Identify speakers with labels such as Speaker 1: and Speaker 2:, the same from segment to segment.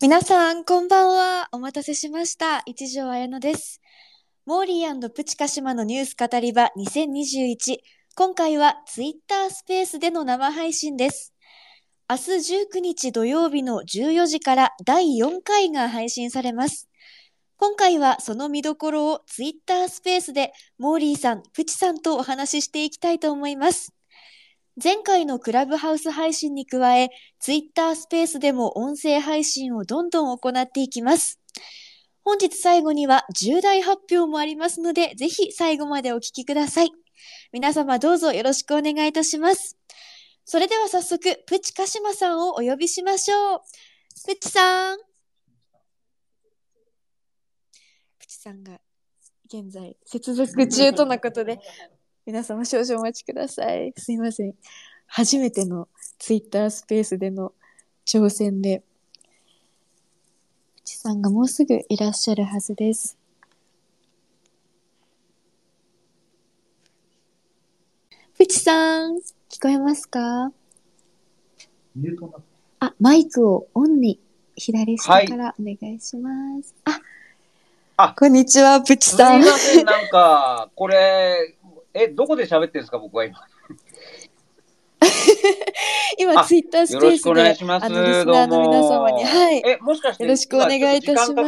Speaker 1: 皆さん、こんばんは。お待たせしました。一条綾乃です。モーリープチカシマのニュース語り場2021。今回はツイッタースペースでの生配信です。明日19日土曜日の14時から第4回が配信されます。今回はその見どころをツイッタースペースでモーリーさん、プチさんとお話ししていきたいと思います。前回のクラブハウス配信に加え、ツイッタースペースでも音声配信をどんどん行っていきます。本日最後には重大発表もありますので、ぜひ最後までお聞きください。皆様どうぞよろしくお願いいたします。それでは早速、プチカシマさんをお呼びしましょう。プチさん。プチさんが現在接続中とのことで、皆様少々お待ちください。すいません。初めてのツイッタースペースでの挑戦で、プチさんがもうすぐいらっしゃるはずです。プチさん、聞こえますか？あ、マイクをオンに左下からお願いします。あ、
Speaker 2: あ
Speaker 1: こんにちは、プチ
Speaker 2: す
Speaker 1: さん
Speaker 2: み。ません、なんか、これ、え、どこで喋ってるんですか、僕は今。
Speaker 1: 今、
Speaker 2: あ
Speaker 1: ツイッタースペースで。あの、リスナーの皆様に、はい。
Speaker 2: え、もしかして、
Speaker 1: よろしくお願いいたします
Speaker 2: 今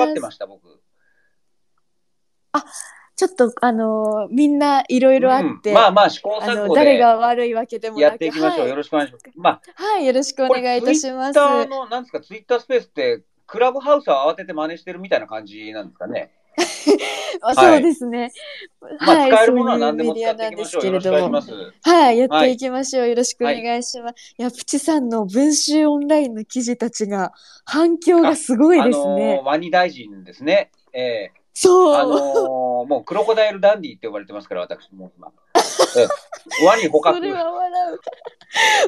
Speaker 2: ちょっと
Speaker 1: あの、みんないろいろあって、
Speaker 2: うんまあまあ、試行錯誤
Speaker 1: 誰
Speaker 2: で
Speaker 1: が悪いわけでもなく、
Speaker 2: やっていきましょう。
Speaker 1: はい
Speaker 2: よろしくお願いします。まあ、
Speaker 1: はい、よろしくお願いいたします。
Speaker 2: ツイッターの、なんですか、ツイッタースペースって、クラブハウスを慌てて真似してるみたいな感じなんですかね。
Speaker 1: そうですね。
Speaker 2: まあ、
Speaker 1: はい、
Speaker 2: 使える
Speaker 1: そういう
Speaker 2: ものは何で
Speaker 1: メ
Speaker 2: も使ってい
Speaker 1: ディアなんで
Speaker 2: きますしょう。よろ
Speaker 1: けれども
Speaker 2: しくお願いしま。す。
Speaker 1: はい、やっていきましょう。よろしくお願いします。い、や、プチさんの文集オンラインの記事たちが反響がすごい
Speaker 2: あ
Speaker 1: ですね。
Speaker 2: ワニ大臣ですね。え
Speaker 1: そう。
Speaker 2: ー、あのー、もうクロコダイルダンディって呼ばれてますから、私も今。えー、ワニ捕獲
Speaker 1: そ。れは笑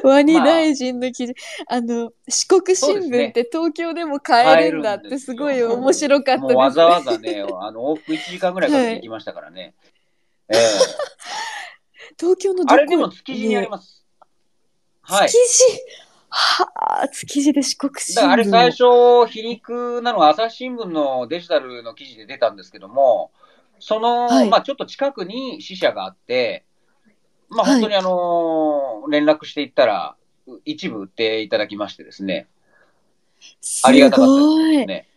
Speaker 1: う。ワニ大臣の記事、あの、四国新聞って東京でも買えるんだってすごい面白かったです。
Speaker 2: もうわざわざね、あの往復1時間ぐらいかけて行きましたからね。え
Speaker 1: 東京のどこ？
Speaker 2: えあれでも築地にあります。はい。
Speaker 1: 築地？はあ、築地で四国新聞。
Speaker 2: だからあれ最初、皮肉なのは朝日新聞のデジタルの記事で出たんですけども、その、
Speaker 1: はい
Speaker 2: まあちょっと近くに支社があって、まあ
Speaker 1: はい
Speaker 2: 本当にあの、連絡していったら、一部売っていただきましてですね。
Speaker 1: す
Speaker 2: ありがたかった。ですね。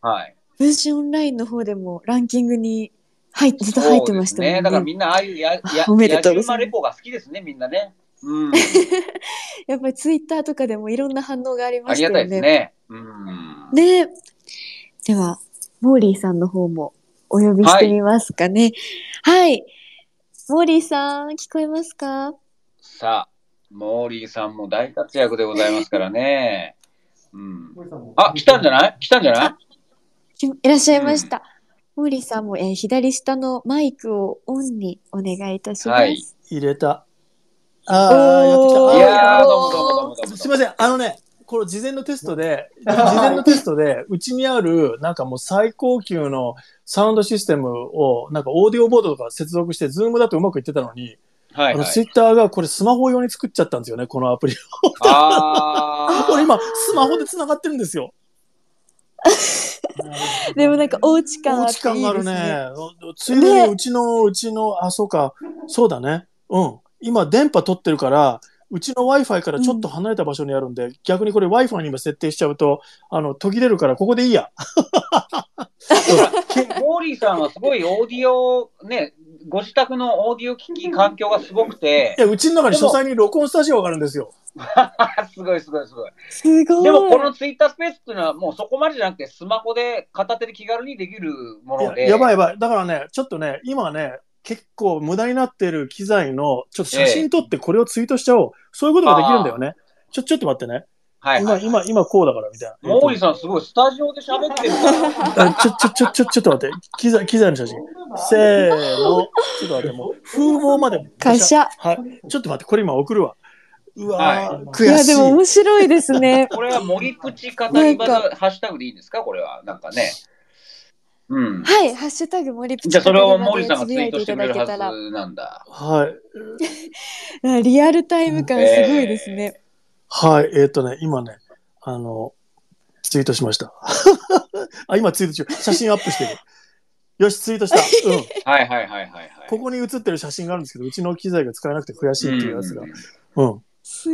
Speaker 2: はい。
Speaker 1: 文春オンラインの方でもランキングに入っずっと入ってましたもんね。
Speaker 2: ね。だからみんなああいうや、や、
Speaker 1: おめでとうございま
Speaker 2: レポが好きですね、みんなね。うん。
Speaker 1: やっぱりツイッターとかでもいろんな反応がありま
Speaker 2: ありがたい
Speaker 1: したよね。
Speaker 2: ですね。うん。
Speaker 1: ねでは、モーリーさんの方もお呼びしてみますかね。はい。モーリーさん、聞こえますか？
Speaker 2: さあ、モーリーさんも大活躍でございますからね。うん。あ、来たんじゃない？来たんじゃない？
Speaker 1: きいらっしゃいました。モーリーさんも、えー左下のマイクをオンにお願いいたします。
Speaker 2: はい
Speaker 3: 入れた。ああ、やってきた。
Speaker 2: い
Speaker 3: あ
Speaker 2: やー、どうもどうもどうもどうも。
Speaker 3: すいません。あのね、この事前のテストで、事前のテストで、うちにある、なんかもう最高級のサウンドシステムを、なんかオーディオボードとか接続して、ズームだとうまくいってたのに、
Speaker 2: はい、はい。
Speaker 3: あのツイッターがこれスマホ用に作っちゃったんですよね、このアプリを。
Speaker 2: あ
Speaker 3: これ今、スマホで繋がってるんですよ。
Speaker 1: でもなんかおうち感
Speaker 3: おう
Speaker 1: あっていいですね。
Speaker 3: ち感があるね。ついでにうちの、うちの、あ、そうか、そうだね。うん。今、電波取ってるから、うちの Wi-Fi からちょっと離れた場所にあるんで、逆にこれ Wi-Fi に今設定しちゃうと、あの、途切れるから、ここでいいや。
Speaker 2: モーリーさんはすごいオーディオ、ね、ご自宅のオーディオ機器環境がすごくて
Speaker 3: い、や、うちの中に書斎に録音スタジオがあるんですよ。
Speaker 2: すごいすごいすごい。
Speaker 1: すごい。
Speaker 2: でもこのツイッタースペースっていうのはもうそこまでじゃなくてスマホで片手で気軽にできるもので。
Speaker 3: やばいやばい。だからね、ちょっとね、今ね、結構無駄になってる機材の、ちょっと写真撮ってこれをツイートしちゃおう。そういうことができるんだよね。ちょ、ちょっと待ってね。
Speaker 2: はい、はい。
Speaker 3: 今、今、今こうだから、みたいな。
Speaker 2: モーリーさんすごいスタジオで喋ってるから。
Speaker 3: あちょ、ちょ、ちょ、ちょ、ちょっと待って。機材、機材の写真。せーの。ちょっと待って、もう、風貌まで。
Speaker 1: 会社。
Speaker 3: はい。ちょっと待って、これ今送るわ。うわー、
Speaker 2: はい
Speaker 1: い
Speaker 3: 悔しい。
Speaker 1: や、でも面白いですね。
Speaker 2: これは森プチ語り場
Speaker 1: なん
Speaker 2: のハッシュタグでいいんですか？これは。なんかね。うん。
Speaker 1: はい、ハッシュタグ森プチ
Speaker 2: じゃあそれをモー
Speaker 1: モ
Speaker 2: リーさんがツイートしてくれるはずなんだ。
Speaker 3: はい。
Speaker 1: リアルタイム感すごいですね。
Speaker 3: はい。えっ、とね、今ね、あの、ツイートしました。あ、今ツイート中。写真アップしてる。よし、ツイートした。うん。
Speaker 2: はいはいはいはいはい。
Speaker 3: ここに写ってる写真があるんですけど、うちの機材が使えなくて悔しいっていうやつが
Speaker 2: うん。
Speaker 3: うん。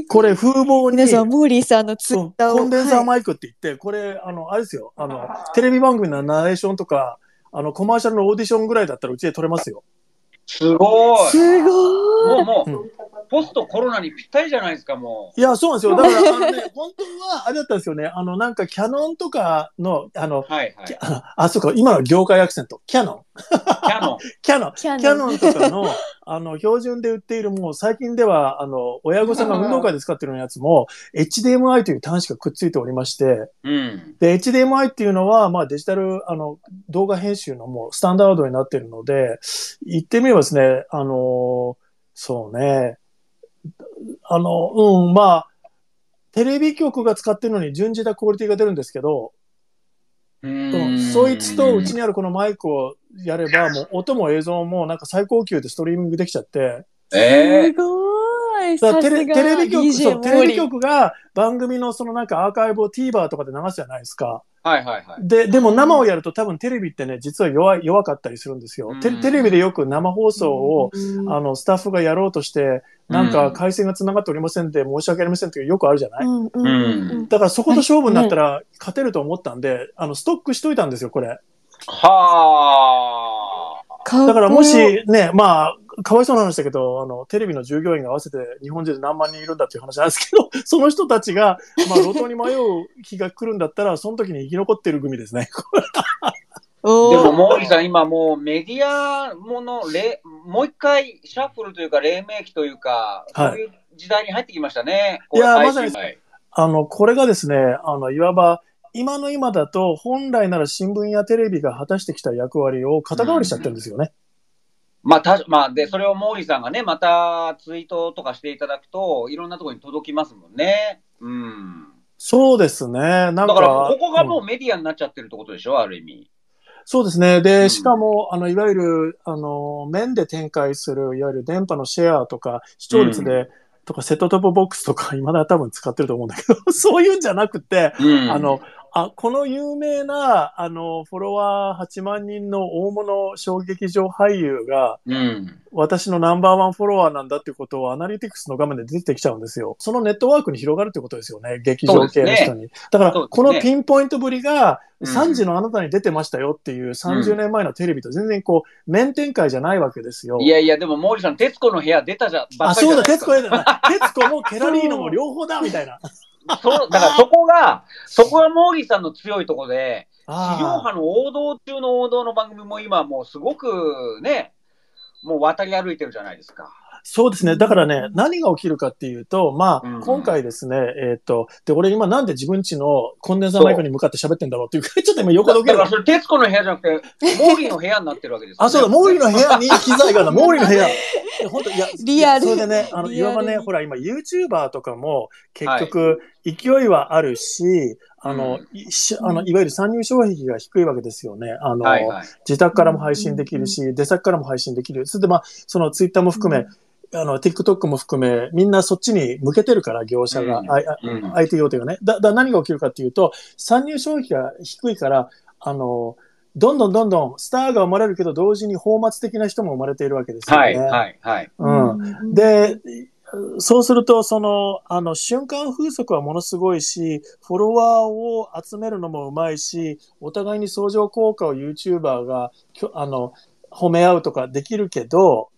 Speaker 3: これ風貌に、
Speaker 1: 皆さん、モーリーさんのツイ
Speaker 3: うん
Speaker 1: ッターを。
Speaker 3: コンデンサー
Speaker 1: はい
Speaker 3: マイクって言って、これ、あの、あれですよ。あの、テレビ番組のナレーションとか、あの、コマーシャルのオーディションぐらいだったらうちで撮れますよ。
Speaker 2: すごい。
Speaker 1: すごい。
Speaker 2: もうもう、
Speaker 3: うん
Speaker 2: ポストコロナにぴったりじゃないですか、も
Speaker 3: いや、そうなんですよ。だから、あのね、本当は、あれだったんですよね。あの、なんか、キャノンとかの、あの、
Speaker 2: う。はいはい。
Speaker 3: き あそうか、今の業界アクセント。キャノン。
Speaker 2: キャノン。
Speaker 3: キャノン。
Speaker 1: キャノン
Speaker 3: キャノンとかの、あの、標準で売っている、もう最近では、あの、親御さんが運動会で使ってるようなやつも、HDMI という端子がくっついておりまして、
Speaker 2: うん。
Speaker 3: で、HDMI っていうのは、まあデジタル、あの、動画編集のもうスタンダードになってるので、言ってみればですね、あの、そうね、あの、うん、まあ、テレビ局が使ってるのに準じたクオリティが出るんですけど、
Speaker 2: う
Speaker 3: うんん、そいつとうちにあるこのマイクをやれば、もう音も映像もなんか最高級でストリーミングできちゃって、
Speaker 2: え
Speaker 1: すごい。
Speaker 3: テレテレビ局、そう、テレビ局が番組のそのなんかアーカイブを TVer とかで流すじゃないですか。
Speaker 2: はいはいはい。
Speaker 3: で、でも生をやると多分テレビってね、実は弱い、弱かったりするんですよ。テ
Speaker 2: うん
Speaker 3: テレビでよく生放送を、
Speaker 1: うん
Speaker 3: あの、スタッフがやろうとして、なんか回線が繋がっておりませんで申し訳ありませんってよくあるじゃない、
Speaker 1: うん
Speaker 3: だからそこと勝負になったら勝てると思ったんで、あの、ストックしといたんですよ、これ。
Speaker 2: はあ。
Speaker 3: だからもしね、まあ、かわいそうな話だけど、あの、テレビの従業員が合わせて日本中で何万人いるんだっていう話なんですけど、その人たちが、まあ、路頭に迷う日が来るんだったら、その時に生き残ってる組ですね。
Speaker 2: でも、モーリーさん、今もうメディアもの、れもう一回シャッフルというか、黎明期というか、
Speaker 3: はい
Speaker 2: そういう時代に入ってきましたね。
Speaker 3: いやまさにあの、これがですね、あの、いわば、今の今だと、本来なら新聞やテレビが果たしてきた役割を肩代わりしちゃってるんですよね。
Speaker 2: まあ、たまあ、で、それをモーリーさんがね、またツイートとかしていただくと、いろんなところに届きますもんね。うん。
Speaker 3: そうですね。なんか。
Speaker 2: だから、ここがも
Speaker 3: うん
Speaker 2: うメディアになっちゃってるってことでしょ、ある意味。
Speaker 3: そうですね。
Speaker 2: う
Speaker 3: で、
Speaker 2: ん
Speaker 3: しかも、あの、いわゆる、あの、面で展開する、いわゆる電波のシェアとか、視聴率で、とか、セットトップボックスとか、今だ多分使ってると思うんだけど、そういうんじゃなくて、
Speaker 2: うん。
Speaker 3: あの、あ、この有名な、あの、フォロワー8万人の大物小劇場俳優が、
Speaker 2: うん。
Speaker 3: 私のナンバーワンフォロワーなんだっていうことをアナリティクスの画面で出てきちゃうんですよ。そのネットワークに広がるってことですよね。劇場系の人に。だから、このピンポイントぶりが、
Speaker 2: うん
Speaker 3: 3時のあなたに出てましたよっていう30年前のテレビと全然こう、面展開じゃないわけですよ。
Speaker 2: いやいや、でも、モーリーさん、徹子の部屋出たじゃ、ば
Speaker 3: あ、
Speaker 2: っかり
Speaker 3: そうだ、
Speaker 2: じゃないですか
Speaker 3: 徹子やだな。徹子もケラリーノも両方だみたいな。
Speaker 2: そう、だからそこが、そこがモーリーさんの強いところで、地上
Speaker 3: あ
Speaker 2: 波の王道中の王道の番組も今もうすごくね、もう渡り歩いてるじゃないですか。
Speaker 3: そうですね。だからね、何が起きるかっていうと、まあ、
Speaker 2: うん
Speaker 3: 今回ですね、えっ、と、で、俺今なんで自分家のコンデンサーマイクに向かって喋ってんだろうっていうか、ちょっと今横どける
Speaker 2: だからそれ、徹子の部屋じゃなくて、モーリーの部屋になってるわけですよ、ね。
Speaker 3: あ、そうだ、モーリーの部屋に機材があるモーリーの部屋。本当いや、
Speaker 1: リアル
Speaker 3: それでね、あの、いわばね、ほら、今、YouTuber とかも、結局、勢いはあるし、あの、いしあの、いわゆる参入障壁が低いわけですよね。あの、
Speaker 2: はいはい。
Speaker 3: 自宅からも配信できるし、出先からも配信できる。それで、まあ、その Twitter も含め、あの、TikTok も含め、みんなそっちに向けてるから、業者が、IT 大手がね。だ、だ、何が起きるかっていうと、参入障壁が低いから、あの、どんどんどんどんスターが生まれるけど、同時に泡沫的な人も生まれているわけですよね。
Speaker 2: はいはいはい。
Speaker 3: うん。で、そうすると、その、あの、瞬間風速はものすごいし、フォロワーを集めるのもうまいし、お互いに相乗効果を YouTuber が、あの、褒め合うとかできるけど、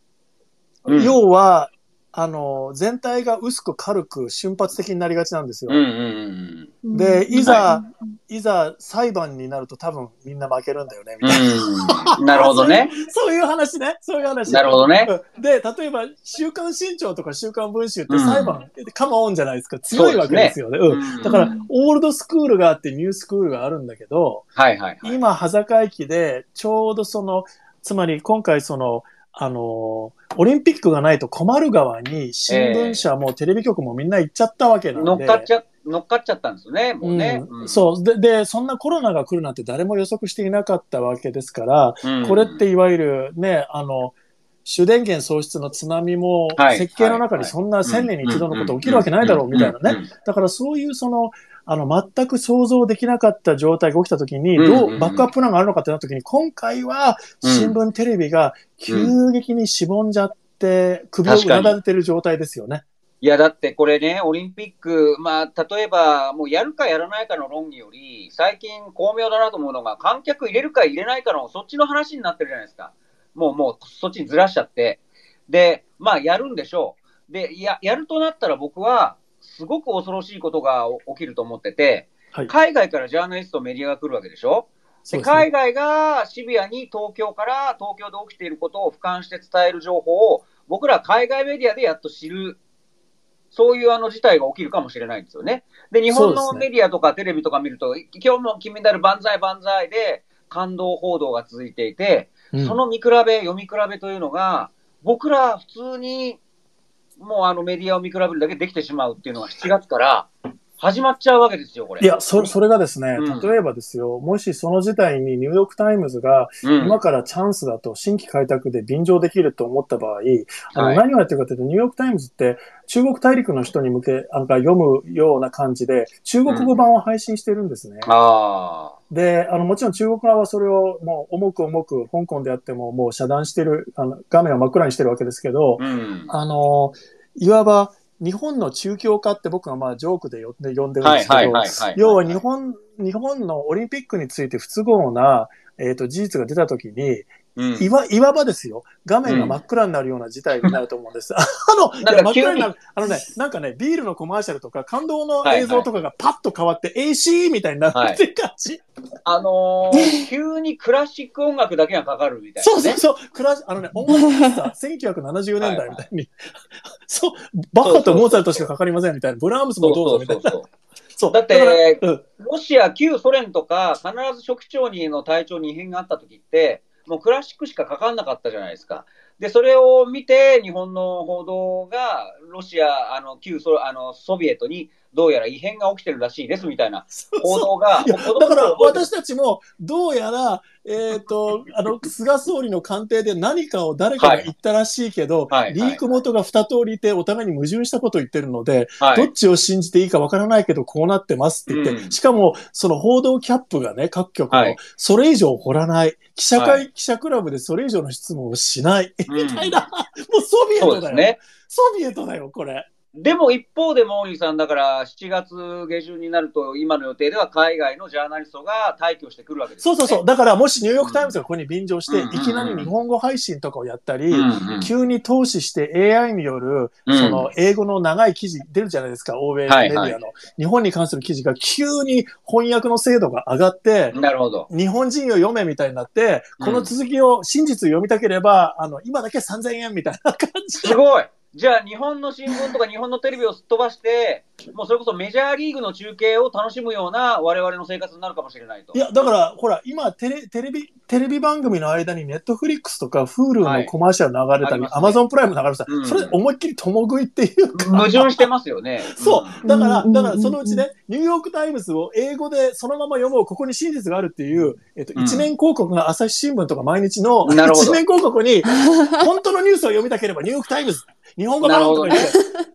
Speaker 2: うん。
Speaker 3: 要は、あの、全体が薄く軽く瞬発的になりがちなんですよ。
Speaker 2: うんうんうん
Speaker 3: でいざ
Speaker 1: はい
Speaker 3: ざ裁判になると多分みんな負けるんだよね、みたいな。
Speaker 2: うん。うん。なるほどね。
Speaker 3: そういう話ね。そういう話。
Speaker 2: なるほどね。
Speaker 3: うんで、例えば、週刊新潮とか週刊文春って裁判、カモオンじゃないですか。強いわけですよね。うん。
Speaker 2: うん
Speaker 3: だから、オールドスクールがあってニュースクールがあるんだけど、
Speaker 2: はいはいはい。
Speaker 3: 今、端境期で、ちょうどその、つまり今回その、あの、オリンピックがないと困る側に、新聞社もテレビ局もみんな行っちゃったわけなんで。
Speaker 2: 乗っかっちゃ、乗っかっちゃったんですよね、もうね。
Speaker 3: うんそう。で、で、そんなコロナが来るなんて誰も予測していなかったわけですから、
Speaker 2: うん。
Speaker 3: これっていわゆるね、あの、主電源喪失の津波も、
Speaker 2: はい
Speaker 3: 設計の中にそんな1000年に一度のこと起きるわけないだろうみたいなね。
Speaker 2: うん。
Speaker 3: だからそういうその、あの、全く想像できなかった状態が起きた時に、
Speaker 2: うんうんうん
Speaker 3: どう、バックアップランがあるのかってなった時に、今回は、新聞、テレビが急激にしぼんじゃって、首をうなだれてる状態ですよね。
Speaker 2: いや、だってこれね、オリンピック、まあ、例えば、もうやるかやらないかの論議より、最近巧妙だなと思うのが、観客入れるか入れないかの、そっちの話になってるじゃないですか。もう、もう、そっちにずらしちゃって。で、まあ、やるんでしょう。で、や、やるとなったら僕は、すごく恐ろしいことが起きると思ってて、
Speaker 3: はい。
Speaker 2: 海外からジャーナリスト、メディアが来るわけでしょ？
Speaker 3: ですね。
Speaker 2: で海外がシビアに東京から東京で起きていることを俯瞰して伝える情報を僕ら海外メディアでやっと知る、そういうあの事態が起きるかもしれないんですよね。で、日本のメディアとかテレビとか見ると、今日も金メダル万歳万歳で感動報道が続いていて、
Speaker 3: うん。
Speaker 2: その見比べ、読み比べというのが、僕ら普通にもうあのメディアを見比べるだけできてしまうっていうのは7月から始まっちゃうわけですよ、これ。
Speaker 3: いや、そ、それがですね
Speaker 2: うん、
Speaker 3: 例えばですよ、もしその事態にニューヨークタイムズが、
Speaker 2: うん、
Speaker 3: 今からチャンスだと新規開拓で便乗できると思った場合、あの
Speaker 2: はい
Speaker 3: 何をやってるかというと、ニューヨークタイムズって中国大陸の人に向け、あの読むような感じで、中国語版を配信してるんですね。
Speaker 2: あ
Speaker 3: で、あの、もちろん中国側はそれをもう重く重く、香港であってももう遮断してる、あの、画面を真っ暗にしてるわけですけど、
Speaker 2: あ、うん。
Speaker 3: あの、いわば日本の中共化って僕はまあジョークで呼んで呼んでるんですけど、
Speaker 2: はい。
Speaker 3: 要は日本、日本のオリンピックについて不都合な、えっ、と、事実が出たときに、
Speaker 2: うん
Speaker 3: いわ、いわばですよ、画面が真っ暗になるような事態になると思うんです。あの、い
Speaker 2: なんか
Speaker 3: や真っ暗にな
Speaker 2: 急
Speaker 3: る、あのね、なんかね、ビールのコマーシャルとか、感動の映像とかがパッと変わって、AC みたいになるっていう感じ。
Speaker 2: あのー 急にクラシック音楽だけがかかるみたいな、ね。
Speaker 3: そうそうそう、クラあのね、音楽喫茶、1970年代みたいに、そう、バッハとモーツァルトしかかかりませんみたいな、ブラームスもどうぞみたいな。
Speaker 2: そう
Speaker 3: そう
Speaker 2: だって
Speaker 3: うん、
Speaker 2: ロシア、旧ソ連とか、必ず初期長にの体調に異変があった時って、もうクラシックしかかかんなかったじゃないですか。で、それを見て、日本の報道が、ロシア、あの、旧ソあのソビエトに、どうやら異変が起きてるらしいですみたいな報道が、
Speaker 3: だから私たちも、どうやら、えっ、と、あの、菅総理の官邸で何かを誰かが言ったらしいけど、
Speaker 2: はいはい
Speaker 3: リーク元が二通りいて、お互いに矛盾したことを言ってるので、
Speaker 2: はい
Speaker 3: どっちを信じていいかわからないけど、こうなってますって言って、
Speaker 2: うん
Speaker 3: しかも、その報道キャップがね、各局の、
Speaker 2: はい
Speaker 3: それ以上掘らない。記者会、
Speaker 2: は
Speaker 3: 記者クラブでそれ以上の質問をしない。
Speaker 2: うん
Speaker 3: みたいな。もうソビエトだよ。
Speaker 2: ね。
Speaker 3: ソビエトだよ、これ。
Speaker 2: でも一方でモーリーさん、だから7月下旬になると、今の予定では海外のジャーナリストが大挙してくるわけですよね、
Speaker 3: そうそうそう。だから、もしニューヨークタイムズがここに便乗して、
Speaker 2: うん。
Speaker 3: いきなり日本語配信とかをやったり、
Speaker 2: うん。うん。
Speaker 3: 急に投資して AI による、
Speaker 2: うん。
Speaker 3: その英語の長い記事出るじゃないですか、欧米メディアの、
Speaker 2: はいは
Speaker 3: 日本に関する記事が急に翻訳の精度が上がって、
Speaker 2: なるほど。
Speaker 3: 日本人を読めみたいになって、
Speaker 2: うん。
Speaker 3: この続きを、真実を読みたければ、あの、今だけ3000円みたいな感じ
Speaker 2: すごいじゃあ、日本の新聞とか日本のテレビをすっ飛ばして、もうそれこそメジャーリーグの中継を楽しむような我々の生活になるかもしれないと。
Speaker 3: いや、だから、ほら、今テレ、テレビ、テレビ番組の間にネットフリックスとか、 Hulu のコマーシャル流れたり、アマゾンプライム流れたり、
Speaker 2: うん。
Speaker 3: それ思いっきり共食いっていうか、
Speaker 2: 矛盾してますよね。
Speaker 3: そう。だから、
Speaker 1: うん
Speaker 3: だからそのうちね、ニューヨークタイムズを英語でそのまま読もう、ここに真実があるっていう、えっと、
Speaker 2: うん。
Speaker 3: 一面広告が朝日新聞とか毎日の一面広告に、本当のニュースを読みたければ、ニューヨークタイムズ、日本語版とか言って、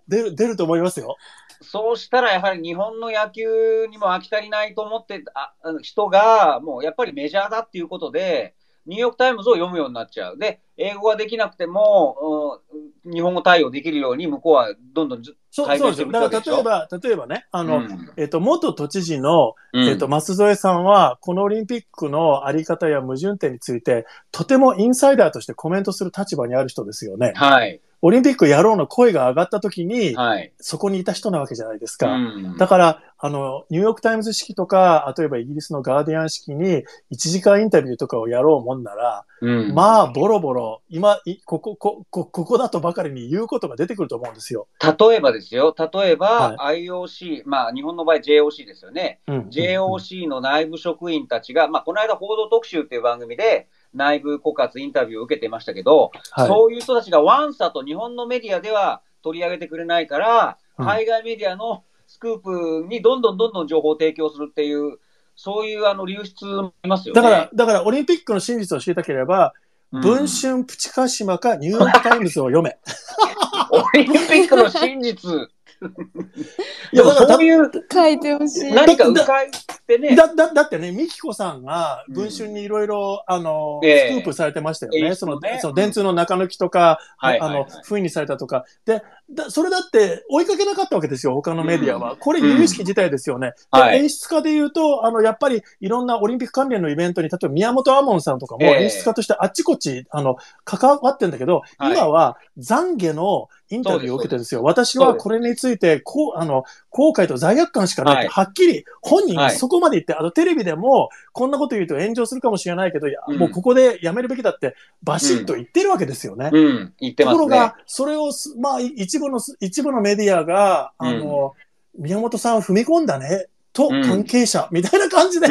Speaker 3: 出る、出ると思いますよ。
Speaker 2: そうしたらやはり日本の野球にも飽き足りないと思ってああの人が、もうやっぱりメジャーだっていうことで、ニューヨークタイムズを読むようになっちゃう。で、英語ができなくても、うん日本語対応できるように、向こうはどんどんず
Speaker 3: そう、そうですよ。だから例えば、例えばね、あの、
Speaker 2: うん
Speaker 3: えっと、元都知事の、
Speaker 2: うん
Speaker 3: えっと、舛添さんは、このオリンピックのあり方や矛盾点について、とてもインサイダーとしてコメントする立場にある人ですよね。
Speaker 2: はい、
Speaker 3: オリンピックやろうの声が上がった時に、
Speaker 2: はい。
Speaker 3: そこにいた人なわけじゃないですか。
Speaker 2: うん
Speaker 3: だから、あの、ニューヨークタイムズ式とか、例えばイギリスのガーディアン式に1時間インタビューとかをやろうもんなら、
Speaker 2: うん
Speaker 3: まあ、ボロボロ、今、いここ、こ、こ、ここだとばかりに言うことが出てくると思うんですよ。
Speaker 2: 例えばですよ、例えば、
Speaker 3: は
Speaker 2: IOC、まあ日本の場合 JOC ですよね。
Speaker 3: うん。
Speaker 2: JOC の内部職員たちが、まあこの間報道特集っていう番組で内部告発インタビューを受けてましたけど、
Speaker 3: はい。
Speaker 2: そういう人たちがワンサと日本のメディアでは取り上げてくれないから、
Speaker 3: うん
Speaker 2: 海外メディアのスクープにどんどんどんどん情報を提供するっていう、そういうあの流出もありますよね。
Speaker 3: だから、だから、オリンピックの真実を知りたければ、
Speaker 2: うん
Speaker 3: 文春プチ鹿島かニューヨークタイムズを読め。
Speaker 2: オリンピックの真実、でもそういう
Speaker 1: 書いてほしい。
Speaker 2: 何か迂回ってね、
Speaker 3: だ、だ、だってね、ミキコさんが文春にいろいろ、あの、
Speaker 2: ええ
Speaker 3: スクープされてましたよね。
Speaker 2: 演出
Speaker 3: その
Speaker 2: のね、
Speaker 3: その電通の中抜きとか、あの
Speaker 2: はいはいはい、
Speaker 3: 封印にされたとか。で、だそれだって追いかけなかったわけですよ、他のメディアは。これ、由々しき事態ですよね。で
Speaker 2: はい。
Speaker 3: 演出家で言うと、あの、やっぱりいろんなオリンピック関連のイベントに、例えば宮本亞門さんとかも
Speaker 2: ええ。
Speaker 3: 演出家としてあっちこっち、あの、関わってんだけど、
Speaker 2: はい。
Speaker 3: 今は懺悔のインタビューを受けてるんです。よ。私はこれについて、こう、あの、後悔と罪悪感しかない。って、
Speaker 2: はい。
Speaker 3: はっきり本人が
Speaker 2: はい。
Speaker 3: そこまで言って、あの、テレビでも、こんなこと言うと炎上するかもしれないけど、
Speaker 2: うん。
Speaker 3: もうここでやめるべきだって、バシッと言ってるわけですよね。
Speaker 2: うん、言ってますね。
Speaker 3: ところが、それをす、まあ、い一部の、一部のメディアが、あの、宮本さん踏み込んだね、と、
Speaker 2: うん
Speaker 3: 関係者、みたいな感じで。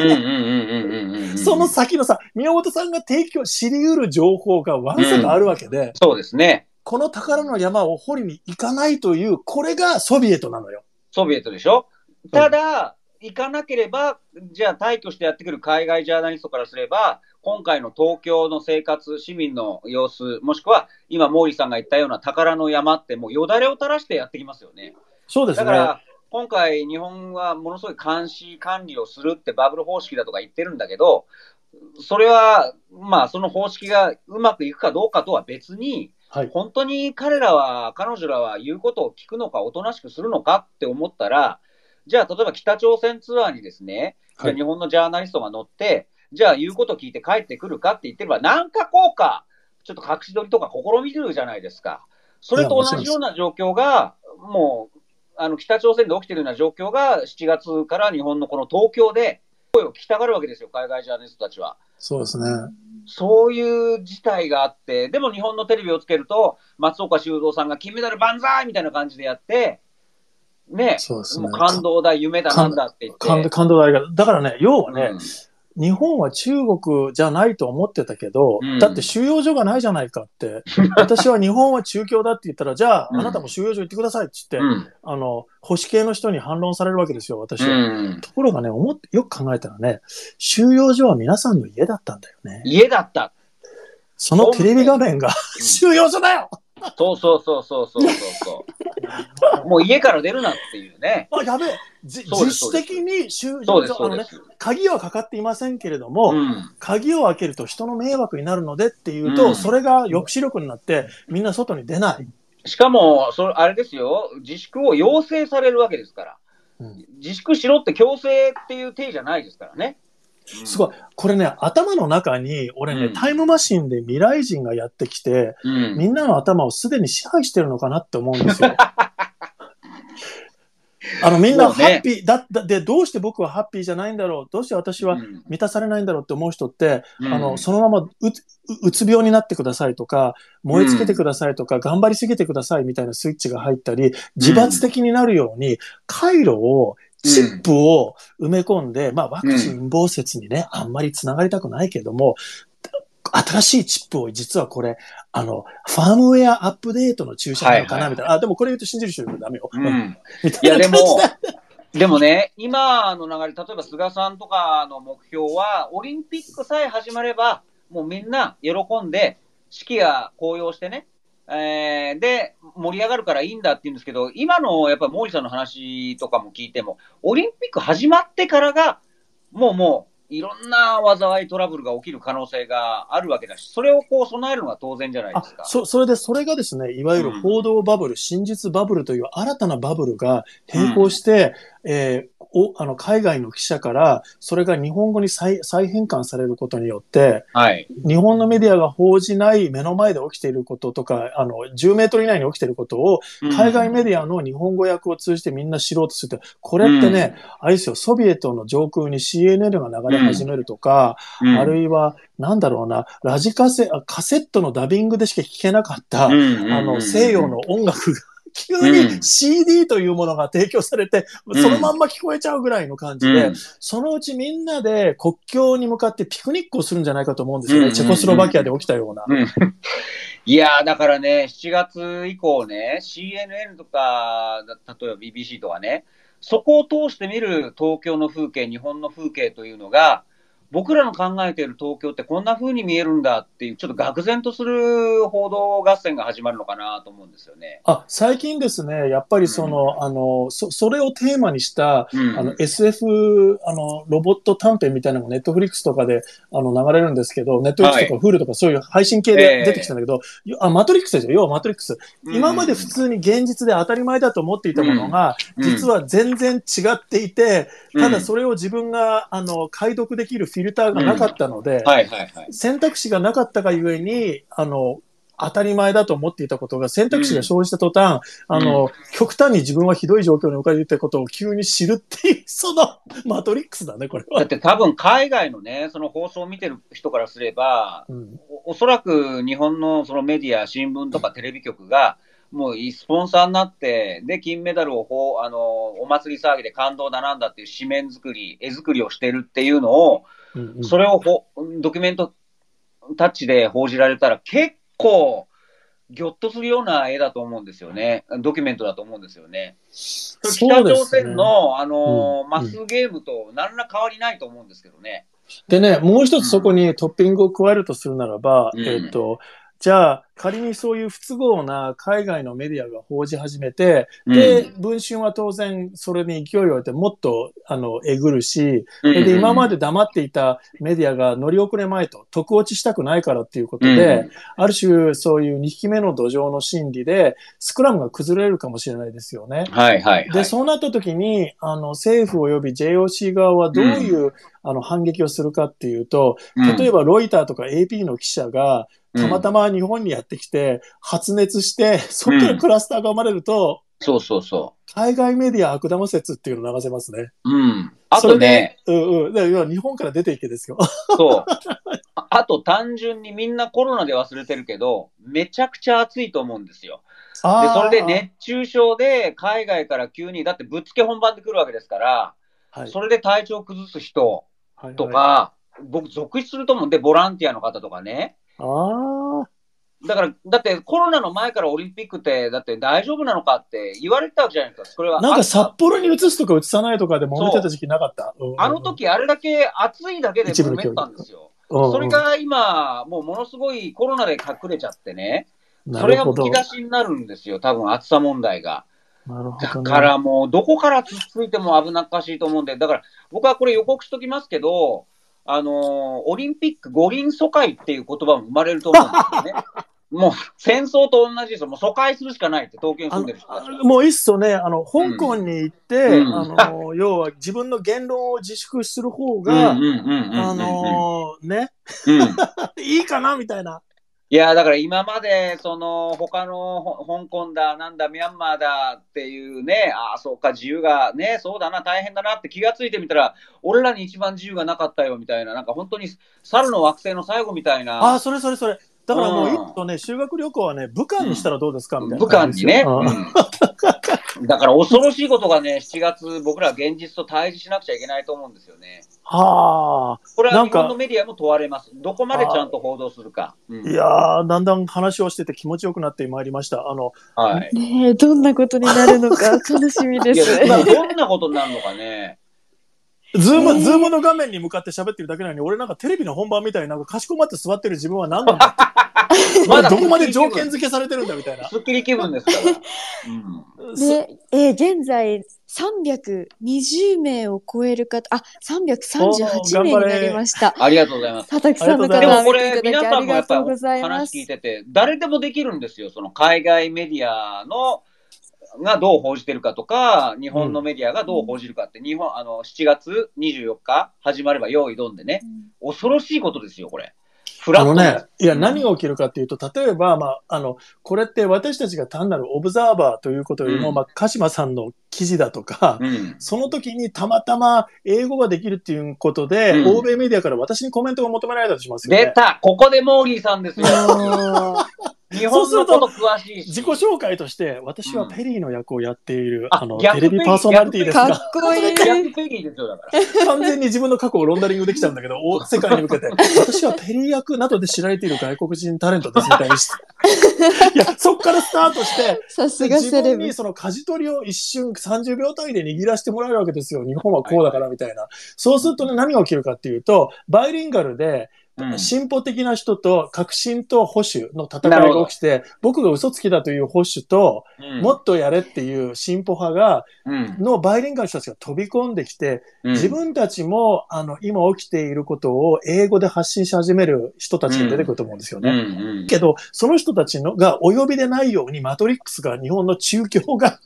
Speaker 3: その先のさ、宮本さんが提供、知り得る情報がわんさかあるわけで、
Speaker 2: そうですね。
Speaker 3: この宝の山を掘りに行かないという、これがソビエトなのよ。
Speaker 2: ソビエトでしょ？ただ、行かなければ、じゃあ退去してやってくる海外ジャーナリストからすれば、今回の東京の生活、市民の様子、もしくは今、毛利さんが言ったような宝の山って、もうよだれを垂らしてやってきますよね。
Speaker 3: そうですね。
Speaker 2: だから、今回、日本はものすごい監視、管理をするってバブル方式だとか言ってるんだけど、それは、まあ、その方式がうまくいくかどうかとは別に、
Speaker 3: はい。
Speaker 2: 本当に彼らは、彼女らは言うことを聞くのか、おとなしくするのかって思ったら、じゃあ、例えば北朝鮮ツアーにですね、
Speaker 3: はい
Speaker 2: あ日本のジャーナリストが乗って、じゃあ言うこと聞いて帰ってくるかって言ってれば、なんかこうか、ちょっと隠し撮りとか試みるじゃないですか。それと同じような状況が、もう、あの、北朝鮮で起きてるような状況が、7月から日本のこの東京で、声を聞きたがるわけですよ、海外ジャーナリストたちは。
Speaker 3: そうですね。
Speaker 2: そういう事態があって、でも日本のテレビをつけると、松岡修造さんが金メダル万歳みたいな感じでやって、ね、
Speaker 3: そうですね
Speaker 2: もう感動だ、夢だ、なんだって言って。
Speaker 3: 感感動大が。だからね、要はね、
Speaker 2: うん
Speaker 3: 日本は中国じゃないと思ってたけど、
Speaker 2: うん
Speaker 3: だって収容所がないじゃないかって。私は日本は中共だって言ったら、じゃあ、
Speaker 2: うん
Speaker 3: あなたも収容所行ってくださいって言って、
Speaker 2: うん。
Speaker 3: あの、保守系の人に反論されるわけですよ、私
Speaker 2: う
Speaker 3: は。
Speaker 2: ん。
Speaker 3: ところがね、思って、よく考えたらね、収容所は皆さんの家だったんだよね。
Speaker 2: 家だった。
Speaker 3: そのテレビ画面が
Speaker 2: うん
Speaker 3: 収容所だよ
Speaker 2: そうそうそうそうそうそう。もう家から出るなっていうね。
Speaker 3: あ、やべえじ
Speaker 2: そうです
Speaker 3: 実質的にあのね。鍵はかかっていませんけれども、
Speaker 2: うん。
Speaker 3: 鍵を開けると人の迷惑になるのでっていうと、
Speaker 2: うん
Speaker 3: それが抑止力になって、みんな外に出ない。
Speaker 2: しかも、それ、あれですよ、自粛を要請されるわけですから。
Speaker 3: うん
Speaker 2: 自粛しろって強制っていう体じゃないですからね。
Speaker 3: すごい。これね、頭の中に、俺ね、
Speaker 2: うん。
Speaker 3: タイムマシンで未来人がやってきて、
Speaker 2: うん。
Speaker 3: みんなの頭をすでに支配してるのかなって思うんですよ。あの、みんなハッピー、だ、だ、で、どうして僕はハッピーじゃないんだろう？どうして私は
Speaker 2: うん。
Speaker 3: 満たされないんだろうって思う人って、
Speaker 2: うん。
Speaker 3: あの、そのままうつ、ううつ病になってくださいとか、燃え尽きてくださいとか、頑張りすぎてくださいみたいなスイッチが入ったり、自発的になるように、回路を、チップを埋め込んで、まあ、ワクチン陰謀説にね、あんまりつながりたくないけども、新しいチップを実はこれ、あの、ファームウェアアップデートの注射なのかな、みたいな。あ、でもこれ言うと信じる人いるダメよ。
Speaker 2: うん。
Speaker 3: みたい
Speaker 2: やでも
Speaker 3: 感じで。
Speaker 2: でもね、今の流れ、例えば菅さんとかの目標は、オリンピックさえ始まれば、もうみんな喜んで、士気が高揚してね、えーで、盛り上がるからいいんだって言うんですけど、今のやっぱ毛利さんの話とかも聞いても、オリンピック始まってからが、もうもう、いろんな災いトラブルが起きる可能性があるわけだし、それをこう備えるのが当然じゃない
Speaker 3: あ
Speaker 2: ですか。
Speaker 3: そそれで、それがですね、いわゆる報道バブル、真実バブルという新たなバブルが並行して、えーおあの海外の記者から、それが日本語に再再変換されることによって、
Speaker 2: はい。
Speaker 3: 日本のメディアが報じない目の前で起きていることとか、あの、10メートル以内に起きていることを、海外メディアの日本語訳を通じてみんな知ろうとするって、これってね、あれですよ、ソビエトの上空に CNN が流れ始めるとか、
Speaker 2: うん、
Speaker 3: あるいは、なんだろうな、ラジカセ、あカセットのダビングでしか聞けなかった、
Speaker 2: うん。
Speaker 3: あの、西洋の音楽が、急
Speaker 2: う
Speaker 3: に
Speaker 2: ん
Speaker 3: CD というものが提供されて、
Speaker 2: ん。
Speaker 3: そのまんま聞こえちゃうぐらいの感じで、
Speaker 2: うん。
Speaker 3: そのうちみんなで国境に向かってピクニックをするんじゃないかと思うんですよね。
Speaker 2: うん。
Speaker 3: チェコスロバキアで起きたような。
Speaker 2: うん。いやー、だからね、7月以降ね、CNN とか、だ例えば BBC とかね、そこを通して見る東京の風景、日本の風景というのが、僕らの考えている東京ってこんな風に見えるんだっていう、ちょっと愕然とする報道合戦が始まるのかなと思うんですよね。
Speaker 3: あ、最近ですね、やっぱりその、あの、そ、それをテーマにした、
Speaker 2: うん。
Speaker 3: あの、SF、あの、ロボット短編みたいなのがネットフリックスとかで、あの、流れるんですけど、ネットフリックスとかフールとかそういう配信系
Speaker 2: え
Speaker 3: で
Speaker 2: え
Speaker 3: 出てきたんだけど、あ、マトリックスですよ。要はマトリックス。今まで普通に現実で当たり前だと思っていたものが、
Speaker 2: うん。
Speaker 3: 実は全然違っていて、ただ
Speaker 2: れ、
Speaker 3: それを自分が、あの、解読できるフィルターがなかったので。選択肢がなかったがゆえに、あの、当たり前だと思っていたことが選択肢が生じた途端、あの、極端に自分はひどい状況に置かれていたことを急に知るっていう、その、マトリックスだね、これは。
Speaker 2: だって多分海外のね、その放送を見てる人からすれば、
Speaker 3: うん、
Speaker 2: おおそらく日本のそのメディア、新聞とかテレビ局が、もうスポンサーになって、で、金メダルをほうあのお祭り騒ぎで感動だなんだっていう紙面作り、絵作りをしてるっていうのを、
Speaker 3: うんうん
Speaker 2: それをほドキュメントタッチで報じられたら、結構、ぎょっとするような絵だと思うんですよね。ドキュメントだと思うんですよね。北朝鮮の、あの
Speaker 3: うん
Speaker 2: マスゲームと何ら変わりないと思うんですけどね。
Speaker 3: でね、もう一つそこにトッピングを加えるとするならば、
Speaker 2: うん
Speaker 3: えっと、じゃあ、仮にそういう不都合な海外のメディアが報じ始めて、で、
Speaker 2: うん。
Speaker 3: 文春は当然それに勢いを置いてもっと、あの、えぐるし、
Speaker 2: うん
Speaker 3: で、今まで黙っていたメディアが乗り遅れまいと、得落ちしたくないからっていうことで、ある種そういう2匹目の土壌の心理で、スクラムが崩れるかもしれないですよね。
Speaker 2: はいはい、はい。
Speaker 3: で、そうなった時に、あの、政府及び JOC 側はどういう、あの、反撃をするかっていうと、例え
Speaker 2: ば、
Speaker 3: ばロイターとか AP の記者が、たまたま日本にやってきて、発熱して、そこからクラスターが生まれると、
Speaker 2: そうそうそ
Speaker 3: 海外メディア悪玉説っていうのを流せますね。
Speaker 2: う。うん。あとね。
Speaker 3: うんうん。だから日本から出ていけですよ。
Speaker 2: そう。あ あと単純にみんなコロナで忘れてるけど、めちゃくちゃ暑いと思うんですよ。で、それで熱中症で海外から急に、だってぶっつけ本番で来るわけですから、
Speaker 3: はい、
Speaker 2: それで体調崩す人
Speaker 3: はい
Speaker 2: とか、
Speaker 3: はい
Speaker 2: 僕続出すると思うんで、ボランティアの方とかね。
Speaker 3: ああ。
Speaker 2: だから、だってコロナの前からオリンピックって、だって大丈夫なのかって言われてたわけじゃないですか。それは。
Speaker 3: なんか
Speaker 2: あ
Speaker 3: 札幌に移すとか移さないとかで揉めてた時期なかった？うんうんうん
Speaker 2: あの、時あれだけ暑いだけで揉めてたんですよ。
Speaker 3: うんうん
Speaker 2: それが今、もうものすごいコロナで隠れちゃってね、
Speaker 3: な
Speaker 2: それが。むき出しになるんですよ、多分暑さ問題が。
Speaker 3: なるほど、ね。
Speaker 2: だからもう、どこからつっついても危なっかしいと思うんで、だから僕はこれ予告しときますけど、あのーオリンピック五輪疎開っていう言葉も生まれると思うんですよね。もう戦争と同じですよ。もう疎開するしかないって、東京に住んでる人。
Speaker 3: もういっそね、あの、香港に行って、
Speaker 2: うん
Speaker 3: あの、要は自分の言論を自粛する方
Speaker 2: うん
Speaker 3: が、あの、ね、
Speaker 2: うん
Speaker 3: いいかなみたいな。
Speaker 2: いや、だから今まで、その、他のほ香港だ、なんだ、ミャンマーだっていうね、ああ、そうか、自由がね、そうだな、大変だなって気がついてみたら、俺らに一番自由がなかったよみたいな、なんか本当に猿の惑星の最後みたいな。
Speaker 3: ああ、それそれそれ。だからもう
Speaker 2: うん
Speaker 3: いっそね、修学旅行はね、武漢にしたらどうですかみたいな
Speaker 2: 武漢にね。だから恐ろしいことがね、7月、僕ら現実と対峙しなくちゃいけないと思うんですよね。
Speaker 3: はあ。
Speaker 2: これは日本のメディアも問われます。どこまでちゃんと報道するか。うん
Speaker 3: いやー、だんだん話をしてて気持ちよくなってまいりました。あの、
Speaker 2: はい。
Speaker 1: ねえ、どんなことになるのか 楽しみです。
Speaker 2: まあどんなことになるのかね。
Speaker 3: ズーム、ズームの画面に向かって喋ってるだけなのに、俺なんかテレビの本番みたいになんかかしこまって座ってる自分は何なんだ
Speaker 2: まだ
Speaker 3: どこまで条件付けされてるんだみたいな。
Speaker 2: スッキリ気分ですから。うん
Speaker 1: で、えー現在320名を超える方、あ、338名になりました。
Speaker 2: ありがとうございます。
Speaker 1: たたくさんの方
Speaker 2: でもこれ、皆さんもやっぱ
Speaker 1: がとうございます
Speaker 2: り話聞。いてて、誰でもできるんですよ。その海外メディアの、がどう報じてるかとか、日本のメディアがどう報じるかって、日本、あの、7月24日始まれば用意どんでね、恐ろしいことですよ、これ。フラット
Speaker 3: あのね、いや、
Speaker 2: うん
Speaker 3: 何が起きるかっていうと、例えば、まあ、あの、これって私たちが単なるオブザーバーということよりも、
Speaker 2: うん
Speaker 3: まあ、鹿島さんの記事だとか、
Speaker 2: うん。
Speaker 3: その時にたまたま英語ができるっていうことで、
Speaker 2: うん
Speaker 3: 欧米メディアから私にコメントが求められたとしますよね。
Speaker 2: 出たここでモーリーさんですよ。
Speaker 1: も
Speaker 2: 日本のこと詳しいし。
Speaker 3: 自己紹介として、私はペリーの役をやっている、
Speaker 2: あ
Speaker 3: あの、
Speaker 2: 逆
Speaker 3: テレビパーソナリティですが、
Speaker 1: うかっこいい。
Speaker 2: 逆ペリーですよ、だから。
Speaker 3: 完全に自分の過去をロンダリングできちゃうんだけど、お世界に向けて、私はペリー役などで知られている外国人タレントですみたいにして。いや、そっからスタートして、
Speaker 1: さすがセレブ
Speaker 3: 分に。その舵取りを一瞬30秒単位で握らせてもらえるわけですよ。日本はこうだからみたいな。そうするとね、何が起きるかっていうと、バイリンガルで、
Speaker 2: うん。
Speaker 3: 進歩的な人と革新と保守の戦いが起きて、僕が嘘つきだという保守と、
Speaker 2: うん。
Speaker 3: もっとやれっていう進歩派が、
Speaker 2: うん。
Speaker 3: のバイリンガルの人たちが飛び込んできて、
Speaker 2: うん。
Speaker 3: 自分たちも、あの、今起きていることを英語で発信し始める人たちが出てくると思うんですよね。けど、その人たちのがお呼びでないように、マトリックスが日本の中京が、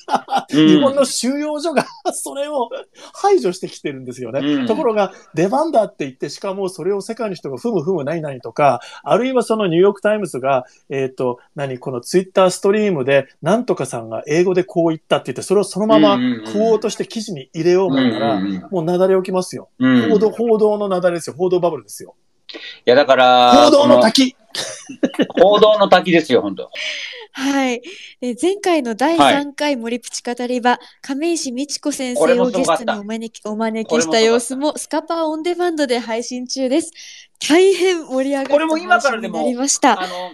Speaker 2: うん。
Speaker 3: 日本の収容所が それを排除してきてるんですよね。
Speaker 2: うん。
Speaker 3: ところが、出番だって言って、しかもそれを世界の人がふむふむ何々とか、あるいはそのニューヨークタイムズが、えっ、と、何、このツイッターストリームで、なんとかさんが英語でこう言ったって言って、それをそのままクオートして記事に入れようもんなら、もう雪崩起きますよ。
Speaker 2: うん
Speaker 3: 報道、報道の雪崩ですよ。報道バブルですよ。
Speaker 2: いや、だから、
Speaker 3: 報道の滝
Speaker 2: 報道の滝ですよ、本当。
Speaker 1: はい。で前回の第3回森プチ語り場、亀石美智子先生をゲストにお招きお招きした様子もスカパーオンデマンドで配信中です。大変盛り上がった
Speaker 2: これも今からでも
Speaker 1: 配信になりました。
Speaker 2: あの、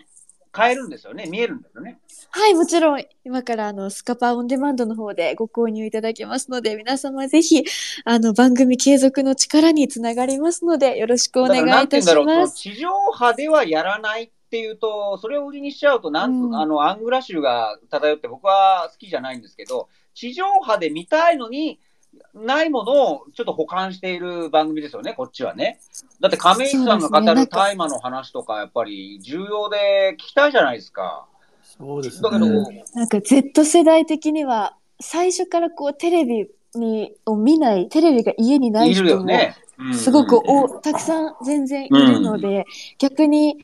Speaker 2: 変えるんですよね？見えるんですよね？
Speaker 1: はい、もちろん今からあのスカパーオンデマンドの方でご購入いただけますので、皆様ぜひあの番組継続の力につながりますので、よろしくお願いいたします。
Speaker 2: 地上波ではやらないっていうと、それを売りにしちゃうと、なんと、
Speaker 1: うん
Speaker 2: あの、アングラ州が漂って僕は好きじゃないんですけど、地上波で見たいのに、ないものをちょっと保管している番組ですよね、こっちはね。だって亀井さんが語る大麻の話とか、やっぱり重要で聞きたいじゃないですか。
Speaker 3: そうです
Speaker 2: だけど、
Speaker 1: うんなんか Z 世代的には最初からこうテレビにを見ない、テレビが家にない
Speaker 2: い
Speaker 1: 人も
Speaker 2: るよね。うん
Speaker 1: すごくおたくさん全然いるので、逆に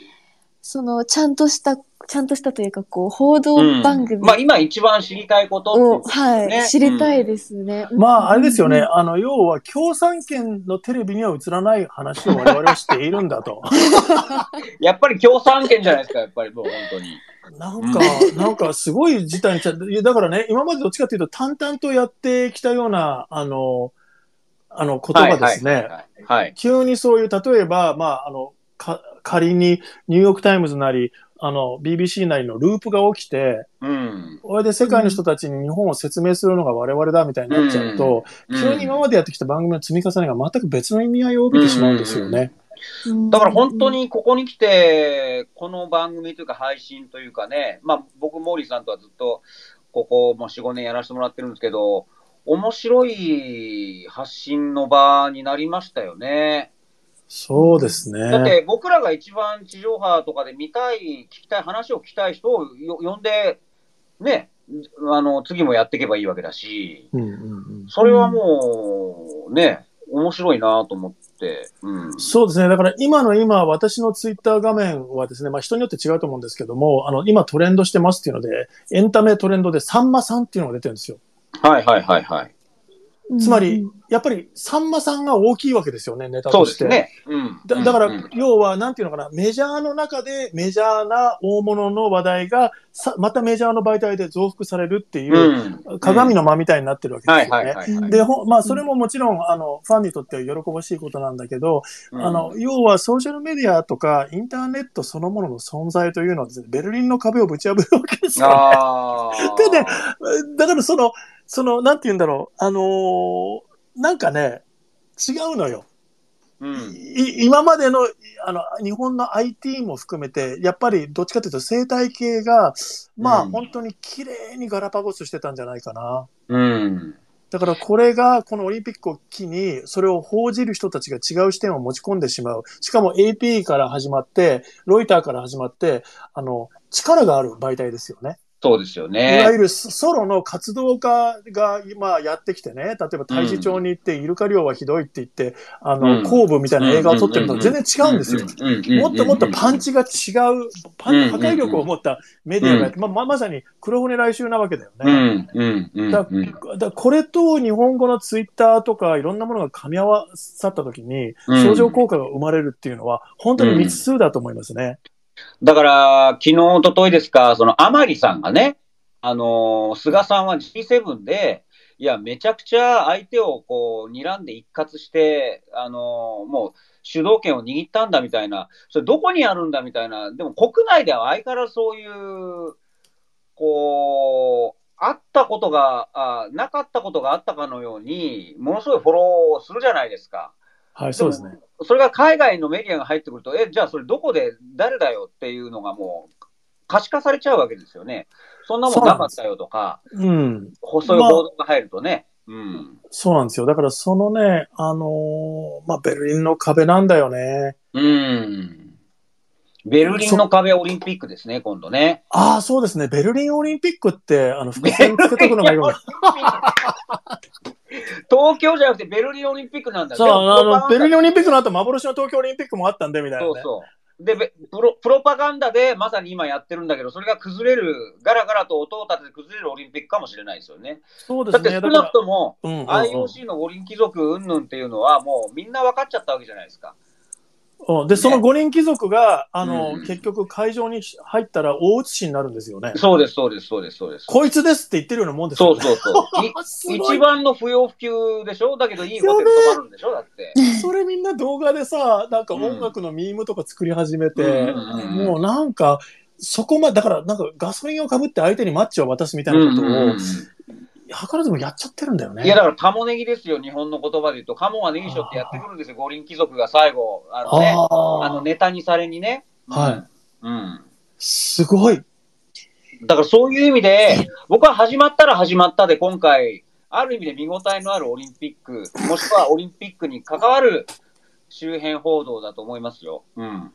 Speaker 1: そのちゃんとしたちゃんとしたというかこう報道番組
Speaker 2: うんまあ今一番知りたいこと
Speaker 1: を、はい、
Speaker 2: ね
Speaker 1: 知りたいですね。
Speaker 3: まあ、あれですよね。
Speaker 1: うん
Speaker 3: あの、要は、共産圏のテレビには映らない話を我々はしているんだと。
Speaker 2: やっぱり共産権じゃないですか、やっぱりもう本当に。
Speaker 3: なんか、なんかすごい事態にちゃだからね、今までどっちかというと淡々とやってきたような、あの、あの言葉ですね。急にそういう、例えば、まあ、あの、か仮にニューヨークタイムズなり、あの、BBC なりのループが起きて、
Speaker 2: うん。
Speaker 3: これで世界の人たちに日本を説明するのが我々だみたいになっちゃうと、急に今までやってきた番組の積み重ねが全く別の意味合いを帯びてしまうんですよね。
Speaker 1: うん
Speaker 2: だから本当にここに来て、この番組というか配信というかね、まあ僕、モーリーさんとはずっとここも4、5年やらせてもらってるんですけど、面白い発信の場になりましたよね。
Speaker 3: そうですね。
Speaker 2: だって僕らが一番地上波とかで見たい、聞きたい、話を聞きたい人をよ呼んで、ね、あの、次もやっていけばいいわけだし、
Speaker 3: うんうんうん
Speaker 2: それはもう、ね、面白いなと思って、うん。
Speaker 3: そうですね。だから今の今、私のツイッター画面はですね、まあ人によって違うと思うんですけども、あの、今トレンドしてますっていうので、エンタメトレンドでさんまさんっていうのが出てるんですよ。
Speaker 2: はいはいはいはい。
Speaker 3: つまり、やっぱりさんまさんが大きいわけですよね、ネタ
Speaker 2: そう
Speaker 3: として。
Speaker 2: ですね。うん。
Speaker 3: だだから、
Speaker 2: うん
Speaker 3: 要は、なんていうのかな、メジャーの中でメジャーな大物の話題が、さまたメジャーの媒体で増幅されるっていう、
Speaker 2: うん
Speaker 3: 鏡の間みたいになってるわけ
Speaker 2: はい
Speaker 3: ですよね。
Speaker 2: はいはいはい。
Speaker 3: で、ほまあ、それももちろん、あの、ファンにとっては喜ばしいことなんだけど、
Speaker 2: うん
Speaker 3: あの、要はソーシャルメディアとかインターネットそのものの存在というのはですね、ベルリンの壁をぶち破るわけですよ、ね。でね、だからその、その、なんて言うんだろう、あのーなんかね、違うのよ。
Speaker 2: うん。
Speaker 3: い今までの、あの、日本の IT も含めて、やっぱりどっちかというと生態系が、まあ、
Speaker 2: うん
Speaker 3: 本当に綺麗にガラパゴスしてたんじゃないかな。
Speaker 2: うん。
Speaker 3: だからこれが、このオリンピックを機に、それを報じる人たちが違う視点を持ち込んでしまう。しかも AP から始まって、ロイターから始まって、あの、力がある媒体ですよね。
Speaker 2: そうですよ
Speaker 3: いわ
Speaker 2: ね。
Speaker 3: ゆるソロの活動家が今やってきてね、例えば太子町に行って、イルカ漁はひどいって言って、あの、
Speaker 2: うん
Speaker 3: 後部みたいな映画を撮ってるのと全然違うんですよ。もっともっとパン
Speaker 2: チ。
Speaker 3: チが違う、パン破壊力を持ったメディアがやって、まままさに黒船来週なわけだよね。
Speaker 2: うん。うん。うん。
Speaker 3: だ
Speaker 2: うん
Speaker 3: だからこれと日本語のツイッターとかいろんなものが噛み合わさった時に
Speaker 2: うん
Speaker 3: 相乗効果が生まれるっていうのは本当に未知数だと思いますね。
Speaker 2: だから、昨日、一昨日ですか、その、甘利さんがね、あのー菅さんは G7 で、いや、めちゃくちゃ相手をこう、睨んで一括して、あのもう、主導権を握ったんだみたいな、それどこにあるんだみたいな、でも国内では相変わらずそういう、こう、あったことがあ、なかったことがあったかのように、ものすごいフォローするじゃないですか。
Speaker 3: はい、そうですね。
Speaker 2: それが海外のメディアが入ってくると、え、じゃあそれどこで誰だよっていうのがもう可視化されちゃうわけですよね。そんなもんなかったよとか、
Speaker 3: うん。
Speaker 2: 細い報道が入るとね。うん。
Speaker 3: そうなんですよ。だからそのね、あのーまあ、ベルリンの壁なんだよね。
Speaker 2: うん。ベルリンの壁オリンピックですね、今度ね。
Speaker 3: ああ、そうですね。ベルリンオリンピックって、あの、伏線つけとくのが。
Speaker 2: 東京じゃなくてベルリンオリンピックなんだ
Speaker 3: そう、あの、ベルリンオリンピック
Speaker 2: の
Speaker 3: の後、幻の東京オリンピックもあったんで、みたいなね。
Speaker 2: そうそう。でべプロ、プロパガンダでまさに今やってるんだけど、それが崩れる、ガラガラと音を立てて崩れるオリンピックかもしれないですよね。
Speaker 3: そうですね。
Speaker 2: だって少なくとも、
Speaker 3: うんうんうん
Speaker 2: IOC の五輪貴族云々っていうのはもうみんな分かっちゃったわけじゃないですか。
Speaker 3: うんで、その五人貴族が、あの、
Speaker 2: うん
Speaker 3: 結局会場に入ったら大写しになるんですよね。
Speaker 2: そうです、そうです、そうです、そうです。
Speaker 3: こいつですって言ってるようなもんですよね。
Speaker 2: そうそうそう。一番の不要不急でしょ？だけどいいホテル泊まるんでしょ？だって。
Speaker 3: それみんな動画でさ、なんか音楽のミームとか作り始めて、
Speaker 2: うん
Speaker 3: もうなんか、そこまで、だからなんかガソリンをかぶって相手にマッチを渡すみたいなことを、
Speaker 2: うん
Speaker 3: 図らずもやっちゃってるんだよね。
Speaker 2: いや、だから、カモネギですよ、日本の言葉で言うと。カモはネギショってやってくるんですよ、五輪貴族が最後。あのね、
Speaker 3: あ
Speaker 2: あの、ネタにされにね。
Speaker 3: はい
Speaker 2: うん。
Speaker 3: すごい。
Speaker 2: だからそういう意味で、僕は始まったら始まったで、今回、ある意味で見応えのあるオリンピック、もしくはオリンピックに関わる周辺報道だと思いますよ。うん。